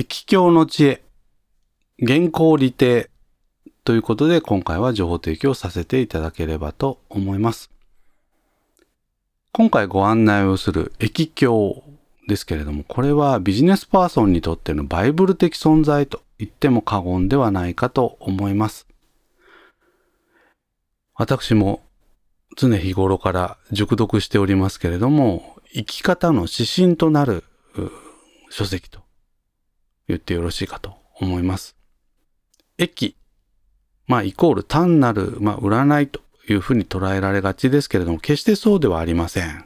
液境の知恵、原稿利定ということで今回は情報提供させていただければと思います。今回ご案内をする液境ですけれども、これはビジネスパーソンにとってのバイブル的存在と言っても過言ではないかと思います。私も常日頃から熟読しておりますけれども、生き方の指針となる書籍と言ってよろしいかと思います。駅、まあイコール単なる、まあ、占いというふうに捉えられがちですけれども、決してそうではありません。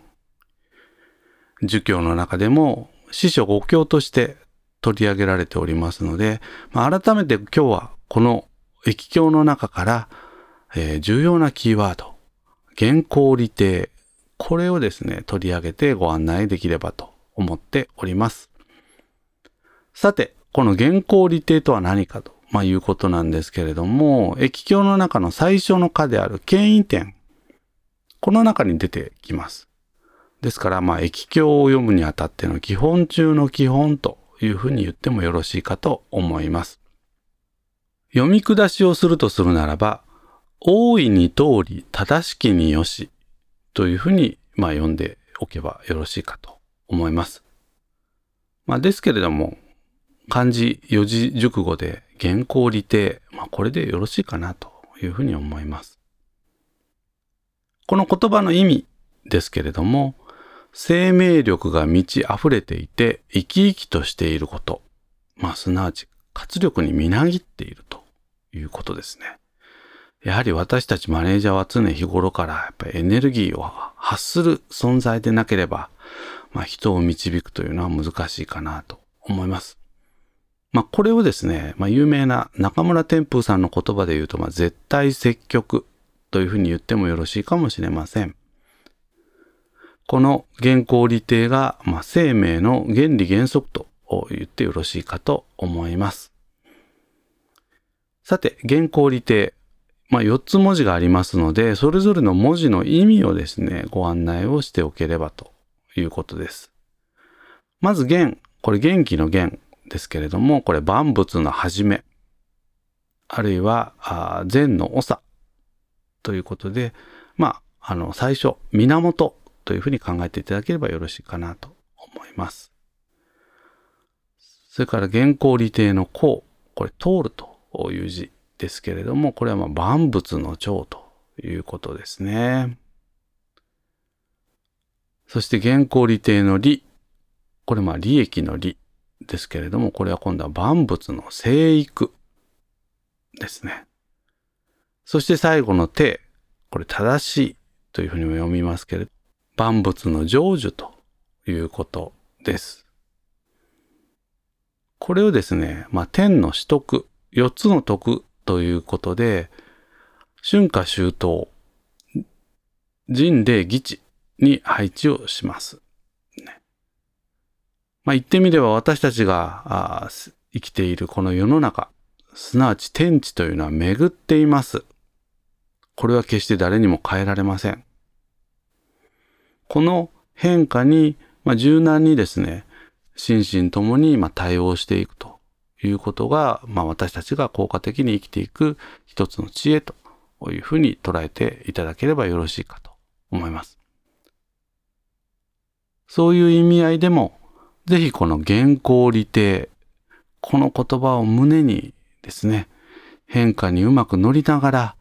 儒教の中でも師匠五教として取り上げられておりますので、まあ、改めて今日はこの液教の中から、えー、重要なキーワード、原稿利定、これをですね、取り上げてご案内できればと思っております。さて、この原稿利定とは何かと、まあ、いうことなんですけれども、液教の中の最初の課である権威点、この中に出てきます。ですから、まあ、液経を読むにあたっての基本中の基本というふうに言ってもよろしいかと思います。読み下しをするとするならば、大いに通り正しきによしというふうに、まあ、読んでおけばよろしいかと思います。まあ、ですけれども、漢字四字熟語で原稿利定、まあ、これでよろしいかなというふうに思います。この言葉の意味ですけれども、生命力が満ち溢れていて生き生きとしていること。まあ、すなわち活力にみなぎっているということですね。やはり私たちマネージャーは常日頃からやっぱエネルギーを発する存在でなければ、まあ、人を導くというのは難しいかなと思います。まあ、これをですね、まあ、有名な中村天風さんの言葉で言うと、まあ、絶対積極というふうに言ってもよろしいかもしれません。この原稿利定が、まあ、生命の原理原則と言ってよろしいかと思います。さて、原稿利定。まあ、4つ文字がありますので、それぞれの文字の意味をですね、ご案内をしておければということです。まず元、これ元気の元ですけれども、これ万物の始め、あるいは善の長ということで、まあ、あの、最初、源というふうに考えていただければよろしいかなと思います。それから原稿利定の項、これ通るという字ですけれども、これはま万物の長ということですね。そして原稿利定の利、これまあ利益の利ですけれども、これは今度は万物の生育ですね。そして最後の手、これ正しいというふうにも読みますけれど、万物の成就ということです。これをですね、まあ、天の取得、四つの徳ということで、春夏秋冬、人霊義地に配置をします。まあ、言ってみれば私たちが生きているこの世の中、すなわち天地というのは巡っています。これは決して誰にも変えられません。この変化に、まあ、柔軟にですね、心身ともにま対応していくということが、まあ、私たちが効果的に生きていく一つの知恵というふうに捉えていただければよろしいかと思います。そういう意味合いでも、ぜひこの原稿利定、この言葉を胸にですね、変化にうまく乗りながら、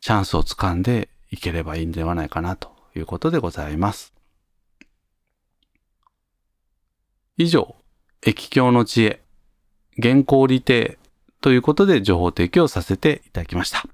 チャンスをつかんでいければいいんではないかなということでございます。以上、液境の知恵、原稿利定ということで情報提供させていただきました。